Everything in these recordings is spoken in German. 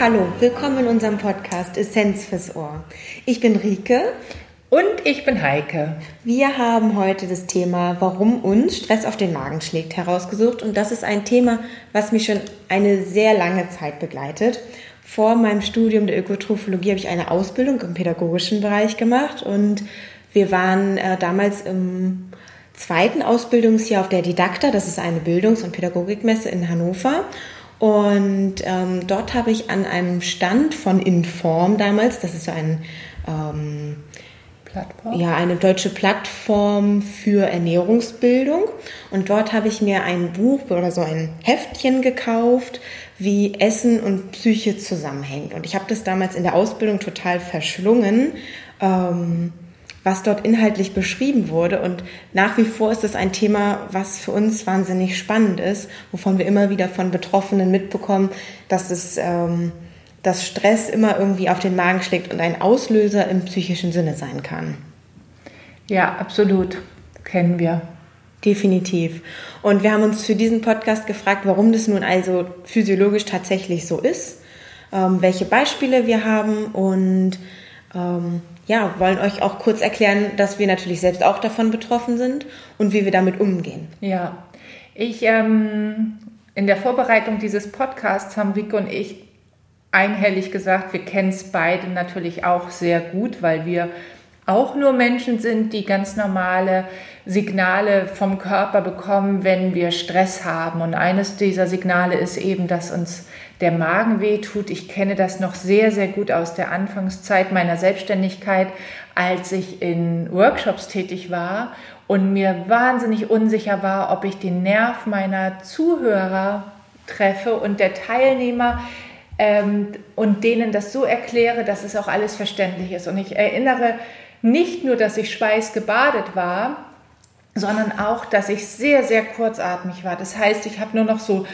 Hallo, willkommen in unserem Podcast Essenz fürs Ohr. Ich bin Rike. Und ich bin Heike. Wir haben heute das Thema, warum uns Stress auf den Magen schlägt, herausgesucht. Und das ist ein Thema, was mich schon eine sehr lange Zeit begleitet. Vor meinem Studium der Ökotrophologie habe ich eine Ausbildung im pädagogischen Bereich gemacht und wir waren äh, damals im zweiten Ausbildungsjahr auf der Didakta, das ist eine Bildungs- und Pädagogikmesse in Hannover. Und ähm, dort habe ich an einem Stand von Inform damals, das ist so ein ähm, Plattform? Ja, eine deutsche Plattform für Ernährungsbildung. Und dort habe ich mir ein Buch oder so ein Heftchen gekauft, wie Essen und Psyche zusammenhängt. Und ich habe das damals in der Ausbildung total verschlungen. Ähm, was dort inhaltlich beschrieben wurde. Und nach wie vor ist es ein Thema, was für uns wahnsinnig spannend ist, wovon wir immer wieder von Betroffenen mitbekommen, dass es ähm, dass Stress immer irgendwie auf den Magen schlägt und ein Auslöser im psychischen Sinne sein kann. Ja, absolut. Kennen wir. Definitiv. Und wir haben uns für diesen Podcast gefragt, warum das nun also physiologisch tatsächlich so ist, ähm, welche Beispiele wir haben und ähm, ja, wollen euch auch kurz erklären, dass wir natürlich selbst auch davon betroffen sind und wie wir damit umgehen. Ja, ich ähm, in der Vorbereitung dieses Podcasts haben Rico und ich einhellig gesagt, wir kennen es beide natürlich auch sehr gut, weil wir auch nur Menschen sind, die ganz normale Signale vom Körper bekommen, wenn wir Stress haben. Und eines dieser Signale ist eben, dass uns der Magen wehtut. Ich kenne das noch sehr, sehr gut aus der Anfangszeit meiner Selbstständigkeit, als ich in Workshops tätig war und mir wahnsinnig unsicher war, ob ich den Nerv meiner Zuhörer treffe und der Teilnehmer ähm, und denen das so erkläre, dass es auch alles verständlich ist. Und ich erinnere nicht nur, dass ich schweißgebadet war, sondern auch, dass ich sehr, sehr kurzatmig war. Das heißt, ich habe nur noch so,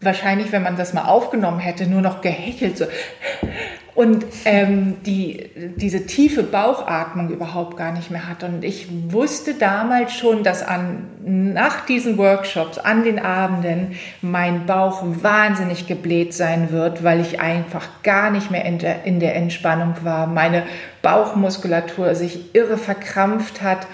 wahrscheinlich, wenn man das mal aufgenommen hätte, nur noch gehechelt. So und ähm, die, diese tiefe Bauchatmung überhaupt gar nicht mehr hat. Und ich wusste damals schon, dass an, nach diesen Workshops, an den Abenden, mein Bauch wahnsinnig gebläht sein wird, weil ich einfach gar nicht mehr in der, in der Entspannung war. Meine Bauchmuskulatur sich irre verkrampft hat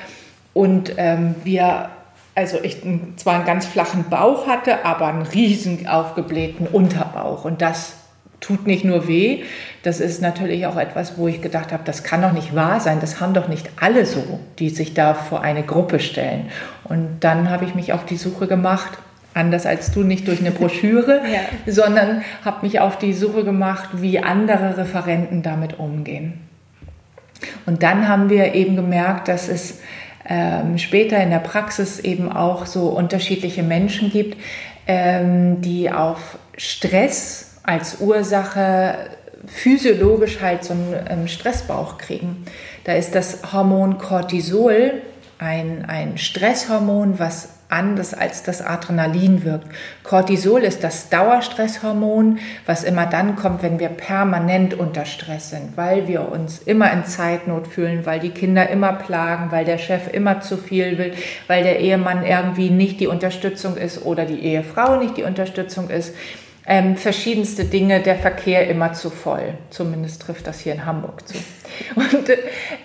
und ähm, wir also ich zwar einen ganz flachen Bauch hatte, aber einen riesen aufgeblähten Unterbauch. Und das tut nicht nur weh, das ist natürlich auch etwas, wo ich gedacht habe, das kann doch nicht wahr sein, das haben doch nicht alle so, die sich da vor eine Gruppe stellen. Und dann habe ich mich auf die Suche gemacht, anders als du, nicht durch eine Broschüre, ja. sondern habe mich auf die Suche gemacht, wie andere Referenten damit umgehen. Und dann haben wir eben gemerkt, dass es ähm, später in der Praxis eben auch so unterschiedliche Menschen gibt, ähm, die auf Stress als Ursache physiologisch halt so einen ähm, Stressbauch kriegen. Da ist das Hormon Cortisol ein, ein Stresshormon, was anders als das Adrenalin wirkt. Cortisol ist das Dauerstresshormon, was immer dann kommt, wenn wir permanent unter Stress sind, weil wir uns immer in Zeitnot fühlen, weil die Kinder immer plagen, weil der Chef immer zu viel will, weil der Ehemann irgendwie nicht die Unterstützung ist oder die Ehefrau nicht die Unterstützung ist ähm, verschiedenste Dinge, der Verkehr immer zu voll. Zumindest trifft das hier in Hamburg zu. Und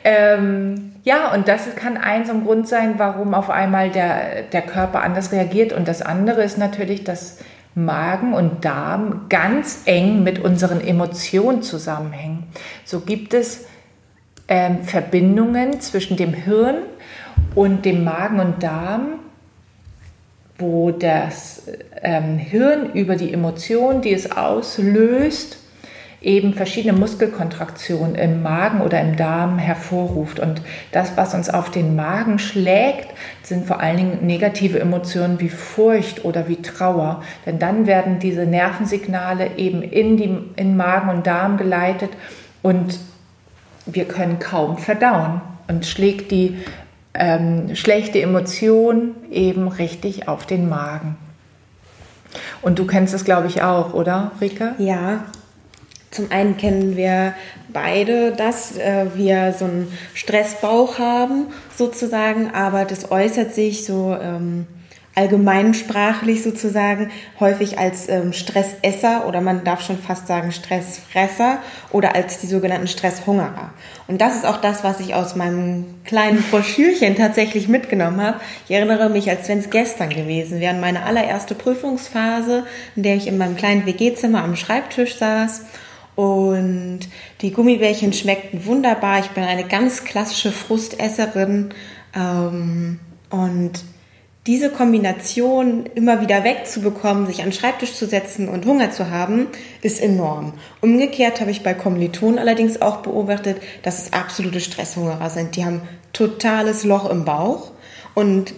ähm, ja, und das kann ein so ein Grund sein, warum auf einmal der, der Körper anders reagiert. Und das andere ist natürlich, dass Magen und Darm ganz eng mit unseren Emotionen zusammenhängen. So gibt es ähm, Verbindungen zwischen dem Hirn und dem Magen und Darm, wo das ähm, Hirn über die Emotion, die es auslöst, eben verschiedene Muskelkontraktionen im Magen oder im Darm hervorruft. Und das, was uns auf den Magen schlägt, sind vor allen Dingen negative Emotionen wie Furcht oder wie Trauer. Denn dann werden diese Nervensignale eben in, die, in Magen und Darm geleitet und wir können kaum verdauen. Und schlägt die ähm, schlechte Emotion eben richtig auf den Magen. Und du kennst es, glaube ich, auch, oder, Rika? Ja. Zum einen kennen wir beide, dass äh, wir so einen Stressbauch haben, sozusagen, aber das äußert sich so ähm, allgemeinsprachlich sozusagen häufig als ähm, Stressesser oder man darf schon fast sagen Stressfresser oder als die sogenannten Stresshungerer. Und das ist auch das, was ich aus meinem kleinen Broschürchen tatsächlich mitgenommen habe. Ich erinnere mich, als wenn es gestern gewesen wäre, meine allererste Prüfungsphase, in der ich in meinem kleinen WG-Zimmer am Schreibtisch saß und die Gummibärchen schmeckten wunderbar. Ich bin eine ganz klassische Frustesserin. Ähm, und diese Kombination immer wieder wegzubekommen, sich an den Schreibtisch zu setzen und Hunger zu haben, ist enorm. Umgekehrt habe ich bei Kommilitonen allerdings auch beobachtet, dass es absolute Stresshungerer sind. Die haben totales Loch im Bauch und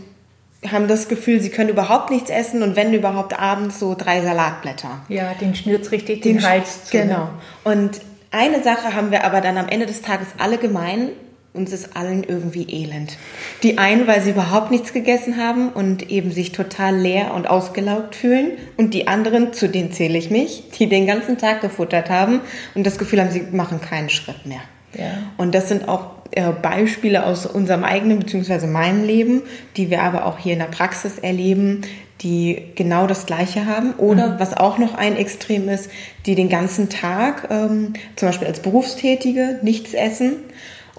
haben das Gefühl, sie können überhaupt nichts essen und wenn überhaupt abends so drei Salatblätter. Ja, den schnürt richtig den, den Hals zu. Genau. Ne? Und eine Sache haben wir aber dann am Ende des Tages alle gemein. Uns ist allen irgendwie elend. Die einen, weil sie überhaupt nichts gegessen haben und eben sich total leer und ausgelaugt fühlen. Und die anderen, zu denen zähle ich mich, die den ganzen Tag gefuttert haben und das Gefühl haben, sie machen keinen Schritt mehr. Ja. Und das sind auch äh, Beispiele aus unserem eigenen bzw. meinem Leben, die wir aber auch hier in der Praxis erleben, die genau das Gleiche haben. Oder mhm. was auch noch ein Extrem ist, die den ganzen Tag, ähm, zum Beispiel als Berufstätige, nichts essen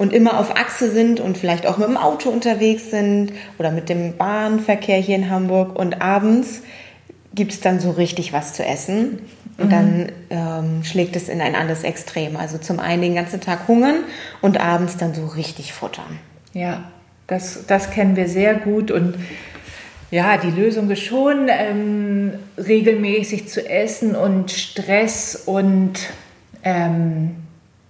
und immer auf Achse sind und vielleicht auch mit dem Auto unterwegs sind oder mit dem Bahnverkehr hier in Hamburg und abends gibt es dann so richtig was zu essen. Und mhm. dann ähm, schlägt es in ein anderes Extrem. Also zum einen den ganzen Tag hungern und abends dann so richtig futtern. Ja, das, das kennen wir sehr gut. Und ja, die Lösung ist schon, ähm, regelmäßig zu essen und Stress und ähm,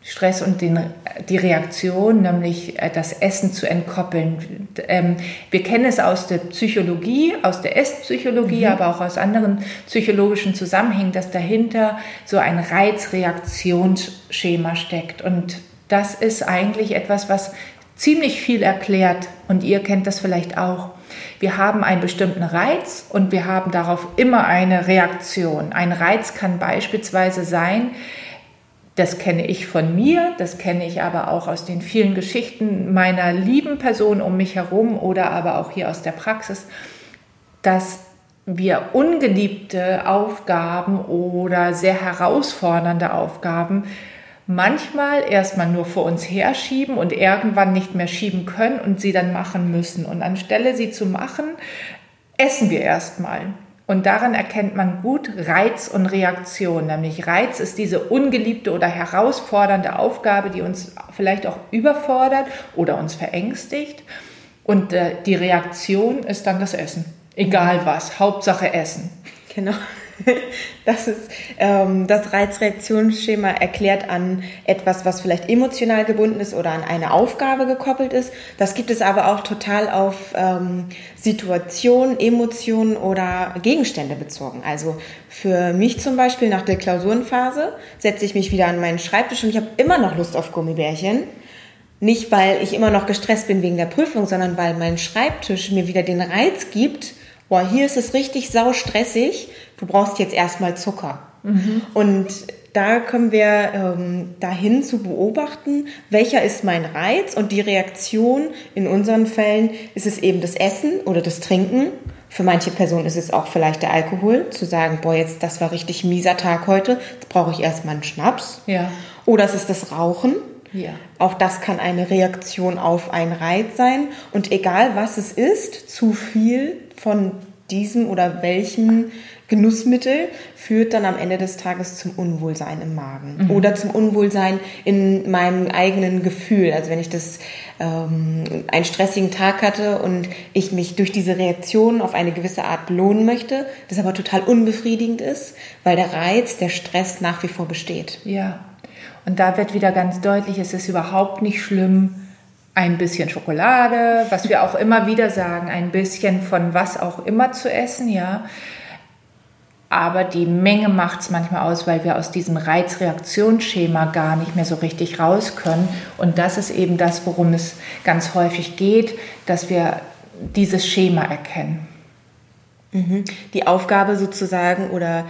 Stress und den, die Reaktion, nämlich äh, das Essen zu entkoppeln. Ähm, wir kennen es aus der Psychologie, aus der Esspsychologie, mhm. aber auch aus anderen psychologischen Zusammenhängen, dass dahinter so ein Reizreaktionsschema steckt. Und das ist eigentlich etwas, was ziemlich viel erklärt. Und ihr kennt das vielleicht auch. Wir haben einen bestimmten Reiz und wir haben darauf immer eine Reaktion. Ein Reiz kann beispielsweise sein, das kenne ich von mir, das kenne ich aber auch aus den vielen Geschichten meiner lieben Person um mich herum oder aber auch hier aus der Praxis, dass wir ungeliebte Aufgaben oder sehr herausfordernde Aufgaben manchmal erstmal nur vor uns herschieben und irgendwann nicht mehr schieben können und sie dann machen müssen. Und anstelle sie zu machen, essen wir erstmal. Und daran erkennt man gut Reiz und Reaktion. Nämlich Reiz ist diese ungeliebte oder herausfordernde Aufgabe, die uns vielleicht auch überfordert oder uns verängstigt. Und äh, die Reaktion ist dann das Essen. Egal was, Hauptsache Essen. Genau. Das ist ähm, das Reizreaktionsschema erklärt an etwas, was vielleicht emotional gebunden ist oder an eine Aufgabe gekoppelt ist. Das gibt es aber auch total auf ähm, Situationen, Emotionen oder Gegenstände bezogen. Also für mich zum Beispiel nach der Klausurenphase setze ich mich wieder an meinen Schreibtisch und ich habe immer noch Lust auf Gummibärchen. Nicht, weil ich immer noch gestresst bin wegen der Prüfung, sondern weil mein Schreibtisch mir wieder den Reiz gibt, boah, hier ist es richtig sau stressig, du brauchst jetzt erstmal Zucker. Mhm. Und da können wir ähm, dahin zu beobachten, welcher ist mein Reiz und die Reaktion. In unseren Fällen ist es eben das Essen oder das Trinken. Für manche Personen ist es auch vielleicht der Alkohol, zu sagen, boah, jetzt das war richtig mieser Tag heute, jetzt brauche ich erstmal einen Schnaps. Ja. Oder es ist das Rauchen. Ja. Auch das kann eine Reaktion auf einen Reiz sein. Und egal was es ist, zu viel von diesem oder welchem Genussmittel führt dann am Ende des Tages zum Unwohlsein im Magen mhm. oder zum Unwohlsein in meinem eigenen Gefühl. Also wenn ich das ähm, einen stressigen Tag hatte und ich mich durch diese Reaktion auf eine gewisse Art belohnen möchte, das aber total unbefriedigend ist, weil der Reiz, der Stress nach wie vor besteht. Ja, und da wird wieder ganz deutlich, es ist überhaupt nicht schlimm, ein bisschen Schokolade, was wir auch immer wieder sagen, ein bisschen von was auch immer zu essen, ja. Aber die Menge macht es manchmal aus, weil wir aus diesem Reizreaktionsschema gar nicht mehr so richtig raus können. Und das ist eben das, worum es ganz häufig geht, dass wir dieses Schema erkennen. Mhm. Die Aufgabe sozusagen oder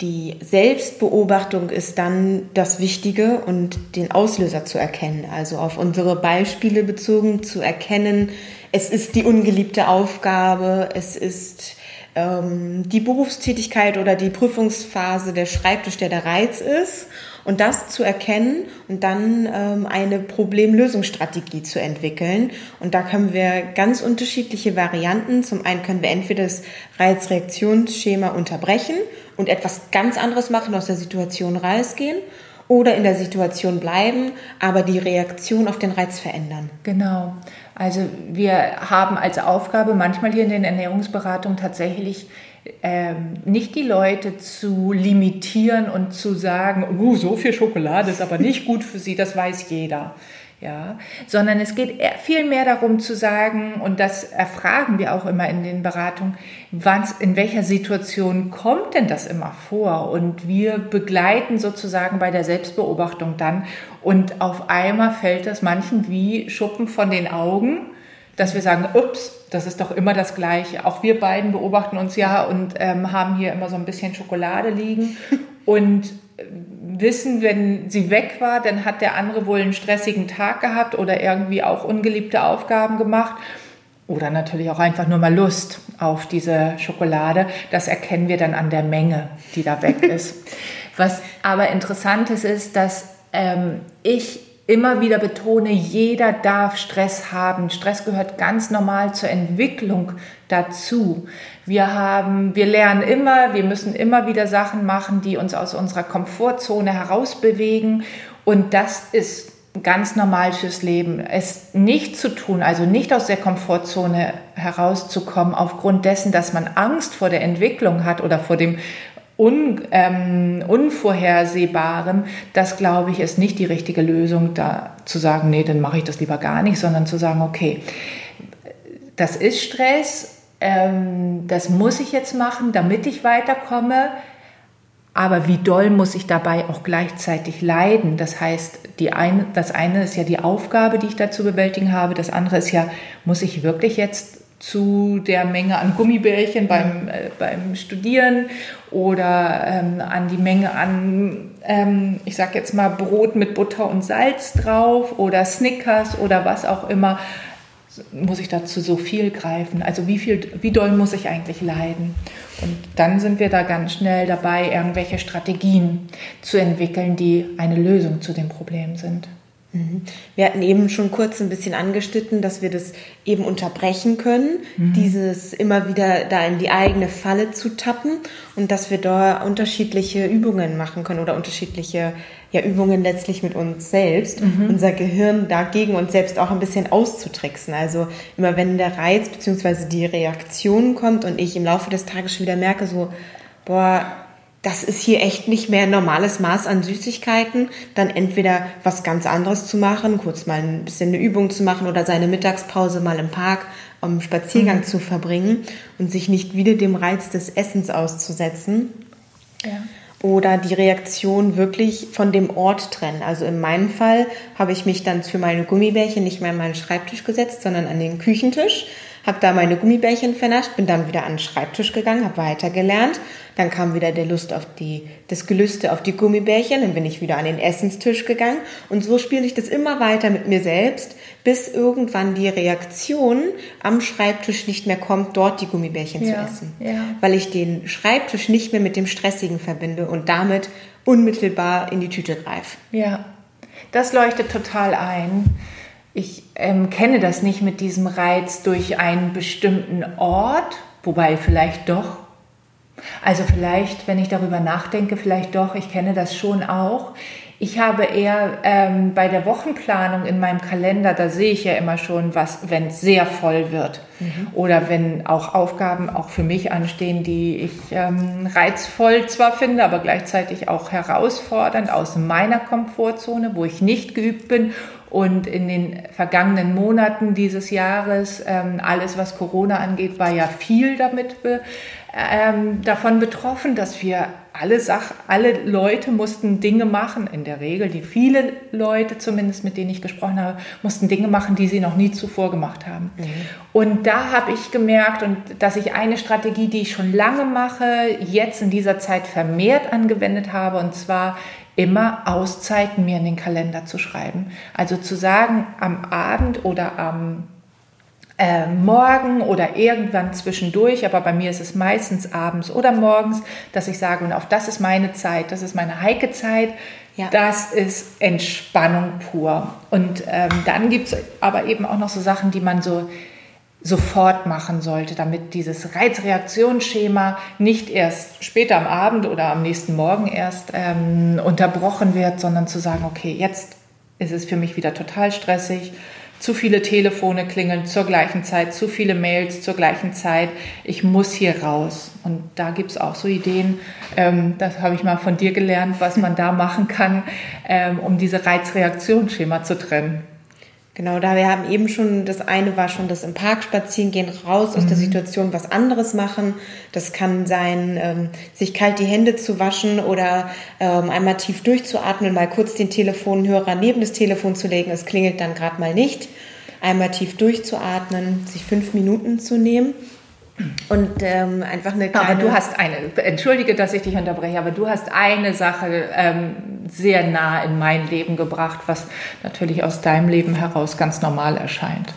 die Selbstbeobachtung ist dann das Wichtige und den Auslöser zu erkennen. Also auf unsere Beispiele bezogen zu erkennen, es ist die ungeliebte Aufgabe, es ist ähm, die Berufstätigkeit oder die Prüfungsphase der Schreibtisch, der der Reiz ist. Und das zu erkennen und dann ähm, eine Problemlösungsstrategie zu entwickeln. Und da können wir ganz unterschiedliche Varianten. Zum einen können wir entweder das Reizreaktionsschema unterbrechen und etwas ganz anderes machen, aus der Situation rausgehen oder in der Situation bleiben, aber die Reaktion auf den Reiz verändern. Genau. Also wir haben als Aufgabe manchmal hier in den Ernährungsberatungen tatsächlich ähm, nicht die Leute zu limitieren und zu sagen, uh, so viel Schokolade ist aber nicht gut für sie, das weiß jeder ja, sondern es geht viel mehr darum zu sagen, und das erfragen wir auch immer in den Beratungen, was, in welcher Situation kommt denn das immer vor? Und wir begleiten sozusagen bei der Selbstbeobachtung dann. Und auf einmal fällt das manchen wie Schuppen von den Augen, dass wir sagen, ups, das ist doch immer das Gleiche. Auch wir beiden beobachten uns ja und ähm, haben hier immer so ein bisschen Schokolade liegen. Und wissen, wenn sie weg war, dann hat der andere wohl einen stressigen Tag gehabt oder irgendwie auch ungeliebte Aufgaben gemacht. Oder natürlich auch einfach nur mal Lust auf diese Schokolade. Das erkennen wir dann an der Menge, die da weg ist. Was aber interessant ist, ist, dass ähm, ich immer wieder betone, jeder darf Stress haben. Stress gehört ganz normal zur Entwicklung dazu. Wir haben, wir lernen immer, wir müssen immer wieder Sachen machen, die uns aus unserer Komfortzone herausbewegen. Und das ist ganz normal fürs Leben. Es nicht zu tun, also nicht aus der Komfortzone herauszukommen, aufgrund dessen, dass man Angst vor der Entwicklung hat oder vor dem Un, ähm, Unvorhersehbarem, das glaube ich ist nicht die richtige Lösung, da zu sagen, nee, dann mache ich das lieber gar nicht, sondern zu sagen, okay, das ist Stress, ähm, das muss ich jetzt machen, damit ich weiterkomme. Aber wie doll muss ich dabei auch gleichzeitig leiden? Das heißt, die eine, das eine ist ja die Aufgabe, die ich da zu bewältigen habe. Das andere ist ja, muss ich wirklich jetzt zu der Menge an Gummibärchen beim, äh, beim Studieren oder ähm, an die Menge an, ähm, ich sag jetzt mal, Brot mit Butter und Salz drauf oder Snickers oder was auch immer, muss ich dazu so viel greifen? Also wie viel, wie doll muss ich eigentlich leiden? Und dann sind wir da ganz schnell dabei, irgendwelche Strategien zu entwickeln, die eine Lösung zu dem Problem sind. Mhm. Wir hatten eben schon kurz ein bisschen angeschnitten, dass wir das eben unterbrechen können, mhm. dieses immer wieder da in die eigene Falle zu tappen und dass wir da unterschiedliche Übungen machen können oder unterschiedliche ja, Übungen letztlich mit uns selbst, mhm. unser Gehirn dagegen uns selbst auch ein bisschen auszutricksen. Also immer wenn der Reiz bzw. die Reaktion kommt und ich im Laufe des Tages schon wieder merke, so, boah, das ist hier echt nicht mehr ein normales Maß an Süßigkeiten, dann entweder was ganz anderes zu machen, kurz mal ein bisschen eine Übung zu machen oder seine Mittagspause mal im Park am Spaziergang mhm. zu verbringen und sich nicht wieder dem Reiz des Essens auszusetzen. Ja. Oder die Reaktion wirklich von dem Ort trennen. Also in meinem Fall habe ich mich dann für meine Gummibärchen nicht mehr an meinen Schreibtisch gesetzt, sondern an den Küchentisch habe da meine Gummibärchen vernascht, bin dann wieder an den Schreibtisch gegangen, habe weitergelernt. Dann kam wieder der Lust auf die, das Gelüste auf die Gummibärchen, dann bin ich wieder an den Essenstisch gegangen und so spiele ich das immer weiter mit mir selbst, bis irgendwann die Reaktion am Schreibtisch nicht mehr kommt, dort die Gummibärchen ja, zu essen. Ja. Weil ich den Schreibtisch nicht mehr mit dem Stressigen verbinde und damit unmittelbar in die Tüte greife. Ja, das leuchtet total ein. Ich ähm, kenne das nicht mit diesem Reiz durch einen bestimmten Ort, wobei vielleicht doch. Also vielleicht, wenn ich darüber nachdenke, vielleicht doch, ich kenne das schon auch. Ich habe eher ähm, bei der Wochenplanung in meinem Kalender, da sehe ich ja immer schon, was, wenn es sehr voll wird. Mhm. Oder wenn auch Aufgaben auch für mich anstehen, die ich ähm, reizvoll zwar finde, aber gleichzeitig auch herausfordernd aus meiner Komfortzone, wo ich nicht geübt bin und in den vergangenen Monaten dieses Jahres, ähm, alles was Corona angeht, war ja viel damit be, ähm, davon betroffen, dass wir alle Sach alle Leute mussten Dinge machen, in der Regel, die viele Leute zumindest, mit denen ich gesprochen habe, mussten Dinge machen, die sie noch nie zuvor gemacht haben. Mhm. Und da habe ich gemerkt, und dass ich eine Strategie, die ich schon lange mache, jetzt in dieser Zeit vermehrt angewendet habe, und zwar immer Auszeiten mir in den Kalender zu schreiben. Also zu sagen, am Abend oder am äh, morgen oder irgendwann zwischendurch, aber bei mir ist es meistens abends oder morgens, dass ich sage, und auf das ist meine Zeit, das ist meine heike Zeit, ja. das ist Entspannung pur. Und ähm, dann gibt es aber eben auch noch so Sachen, die man so sofort machen sollte, damit dieses Reizreaktionsschema nicht erst später am Abend oder am nächsten Morgen erst ähm, unterbrochen wird, sondern zu sagen, okay, jetzt ist es für mich wieder total stressig zu viele Telefone klingeln zur gleichen Zeit, zu viele Mails zur gleichen Zeit. Ich muss hier raus. Und da gibt es auch so Ideen, ähm, das habe ich mal von dir gelernt, was man da machen kann, ähm, um diese Reizreaktionsschema zu trennen. Genau, da wir haben eben schon, das eine war schon das im Park spazieren gehen, raus aus mhm. der Situation, was anderes machen. Das kann sein, ähm, sich kalt die Hände zu waschen oder ähm, einmal tief durchzuatmen, mal kurz den Telefonhörer neben das Telefon zu legen. Es klingelt dann gerade mal nicht. Einmal tief durchzuatmen, sich fünf Minuten zu nehmen und ähm, einfach eine kleine. Aber du hast eine, entschuldige, dass ich dich unterbreche, aber du hast eine Sache ähm, sehr nah in mein Leben gebracht, was natürlich aus deinem Leben heraus ganz normal erscheint.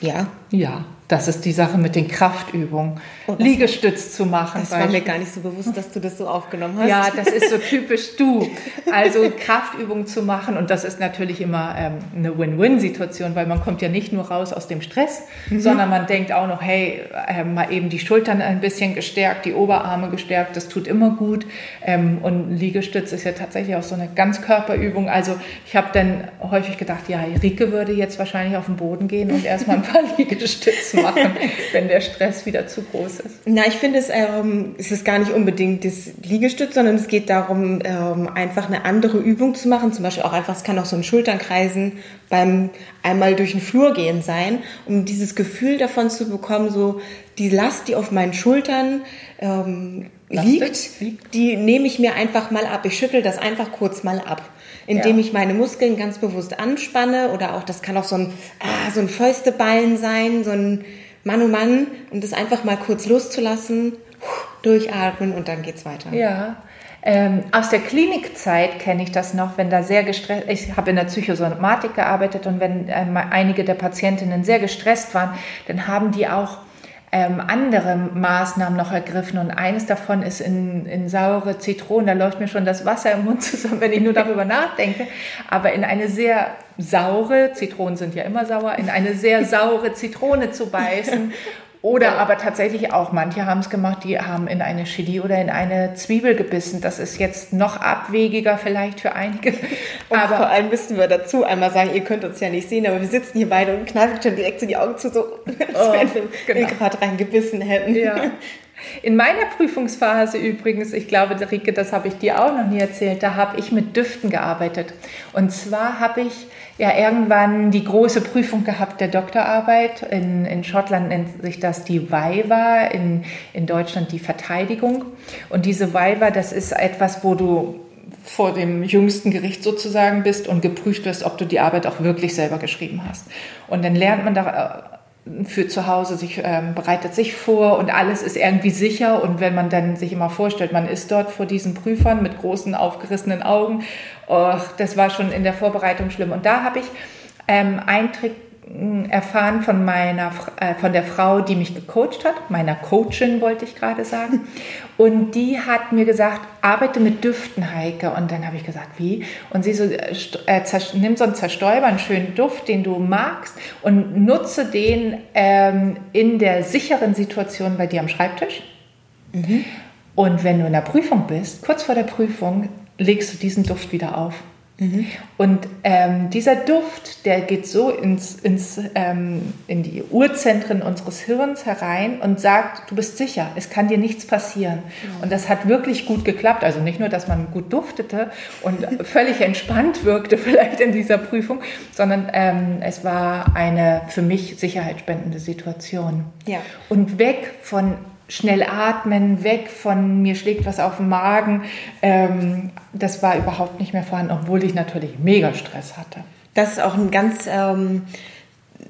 Ja. Ja. Das ist die Sache mit den Kraftübungen. Oh, Liegestütz zu machen. Das war mir gar nicht so bewusst, dass du das so aufgenommen hast. Ja, das ist so typisch du. Also Kraftübungen zu machen und das ist natürlich immer ähm, eine Win-Win-Situation, weil man kommt ja nicht nur raus aus dem Stress, mhm. sondern man denkt auch noch, hey, äh, mal eben die Schultern ein bisschen gestärkt, die Oberarme gestärkt, das tut immer gut. Ähm, und Liegestütz ist ja tatsächlich auch so eine Ganzkörperübung. Also ich habe dann häufig gedacht, ja, Rike würde jetzt wahrscheinlich auf den Boden gehen und erstmal ein paar Liegestütze machen, wenn der Stress wieder zu groß ist? Na, ich finde, es, ähm, es ist gar nicht unbedingt das Liegestütz, sondern es geht darum, ähm, einfach eine andere Übung zu machen. Zum Beispiel auch einfach, es kann auch so ein Schulternkreisen beim einmal durch den Flur gehen sein, um dieses Gefühl davon zu bekommen, so die Last, die auf meinen Schultern ähm, liegt, die nehme ich mir einfach mal ab. Ich schüttel das einfach kurz mal ab indem ja. ich meine Muskeln ganz bewusst anspanne oder auch, das kann auch so ein, ah, so ein Fäusteballen sein, so ein Mann um Mann und das einfach mal kurz loszulassen, durchatmen und dann geht's weiter. Ja. Ähm, aus der Klinikzeit kenne ich das noch, wenn da sehr gestresst, ich habe in der Psychosomatik gearbeitet und wenn ähm, einige der Patientinnen sehr gestresst waren, dann haben die auch ähm, andere Maßnahmen noch ergriffen. Und eines davon ist in, in saure Zitronen. Da läuft mir schon das Wasser im Mund zusammen, wenn ich nur darüber nachdenke. Aber in eine sehr saure, Zitronen sind ja immer sauer, in eine sehr saure Zitrone zu beißen oder aber tatsächlich auch, manche haben es gemacht, die haben in eine Chili oder in eine Zwiebel gebissen. Das ist jetzt noch abwegiger vielleicht für einige. Und aber vor allem müssen wir dazu einmal sagen, ihr könnt uns ja nicht sehen, aber wir sitzen hier beide und knallen schon direkt so die Augen zu, so als oh, wenn wir genau. gerade reingebissen hätten. Ja. In meiner Prüfungsphase übrigens, ich glaube, Rike, das habe ich dir auch noch nie erzählt, da habe ich mit Düften gearbeitet. Und zwar habe ich ja irgendwann die große Prüfung gehabt der Doktorarbeit. In, in Schottland nennt sich das die Viva, in, in Deutschland die Verteidigung. Und diese Viva, das ist etwas, wo du vor dem jüngsten Gericht sozusagen bist und geprüft wirst, ob du die Arbeit auch wirklich selber geschrieben hast. Und dann lernt man da für zu Hause sich ähm, bereitet sich vor und alles ist irgendwie sicher und wenn man dann sich immer vorstellt, man ist dort vor diesen Prüfern mit großen aufgerissenen Augen oh, das war schon in der Vorbereitung schlimm. Und da habe ich ähm, einen Trick erfahren von meiner äh, von der Frau, die mich gecoacht hat, meiner Coachin wollte ich gerade sagen. Und die hat mir gesagt, arbeite mit Düften, Heike. Und dann habe ich gesagt, wie? Und sie so, äh, äh nimm so einen Zerstäuber, einen schönen Duft, den du magst, und nutze den ähm, in der sicheren Situation bei dir am Schreibtisch. Mhm. Und wenn du in der Prüfung bist, kurz vor der Prüfung, legst du diesen Duft wieder auf. Mhm. Und ähm, dieser Duft, der geht so ins, ins, ähm, in die Urzentren unseres Hirns herein und sagt, du bist sicher, es kann dir nichts passieren. Mhm. Und das hat wirklich gut geklappt. Also nicht nur, dass man gut duftete und völlig entspannt wirkte vielleicht in dieser Prüfung, sondern ähm, es war eine für mich sicherheitsspendende Situation. Ja. Und weg von schnell atmen, weg von mir schlägt was auf den Magen. Ähm, das war überhaupt nicht mehr vorhanden, obwohl ich natürlich mega Stress hatte. Das ist auch ein ganz ähm,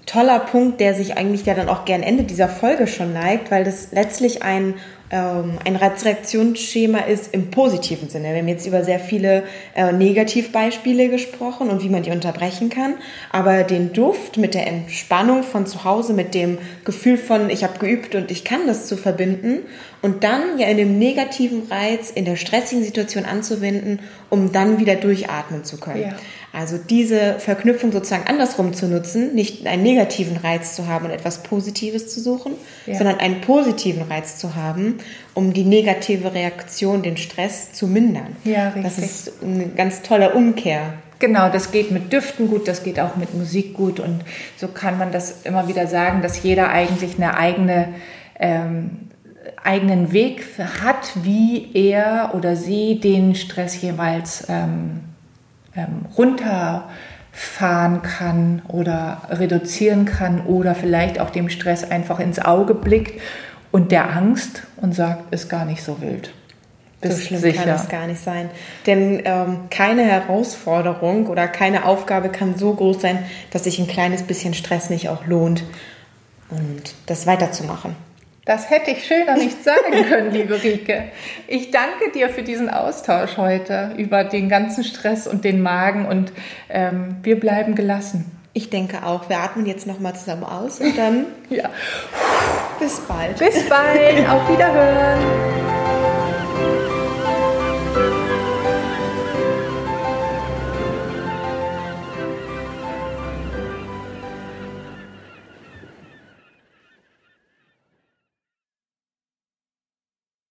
toller Punkt, der sich eigentlich ja dann auch gern Ende dieser Folge schon neigt, weil das letztlich ein ein Reizreaktionsschema ist im positiven Sinne. Wir haben jetzt über sehr viele äh, Negativbeispiele gesprochen und wie man die unterbrechen kann. Aber den Duft mit der Entspannung von zu Hause, mit dem Gefühl von, ich habe geübt und ich kann das zu verbinden und dann ja in dem negativen Reiz in der stressigen Situation anzuwenden, um dann wieder durchatmen zu können. Ja. Also diese Verknüpfung sozusagen andersrum zu nutzen, nicht einen negativen Reiz zu haben und etwas Positives zu suchen, ja. sondern einen positiven Reiz zu haben, um die negative Reaktion, den Stress zu mindern. Ja, richtig. Das ist eine ganz tolle Umkehr. Genau, das geht mit Düften gut, das geht auch mit Musik gut und so kann man das immer wieder sagen, dass jeder eigentlich eine eigene ähm, eigenen Weg hat, wie er oder sie den Stress jeweils ähm, ähm, runterfahren kann oder reduzieren kann oder vielleicht auch dem Stress einfach ins Auge blickt und der Angst und sagt, ist gar nicht so wild. Bist so schlimm sicher. kann es gar nicht sein. Denn ähm, keine Herausforderung oder keine Aufgabe kann so groß sein, dass sich ein kleines bisschen Stress nicht auch lohnt und das weiterzumachen. Das hätte ich schöner nicht sagen können, liebe Rike. Ich danke dir für diesen Austausch heute über den ganzen Stress und den Magen und ähm, wir bleiben gelassen. Ich denke auch. Wir atmen jetzt nochmal zusammen aus und dann ja. bis bald. Bis bald. Auf Wiederhören.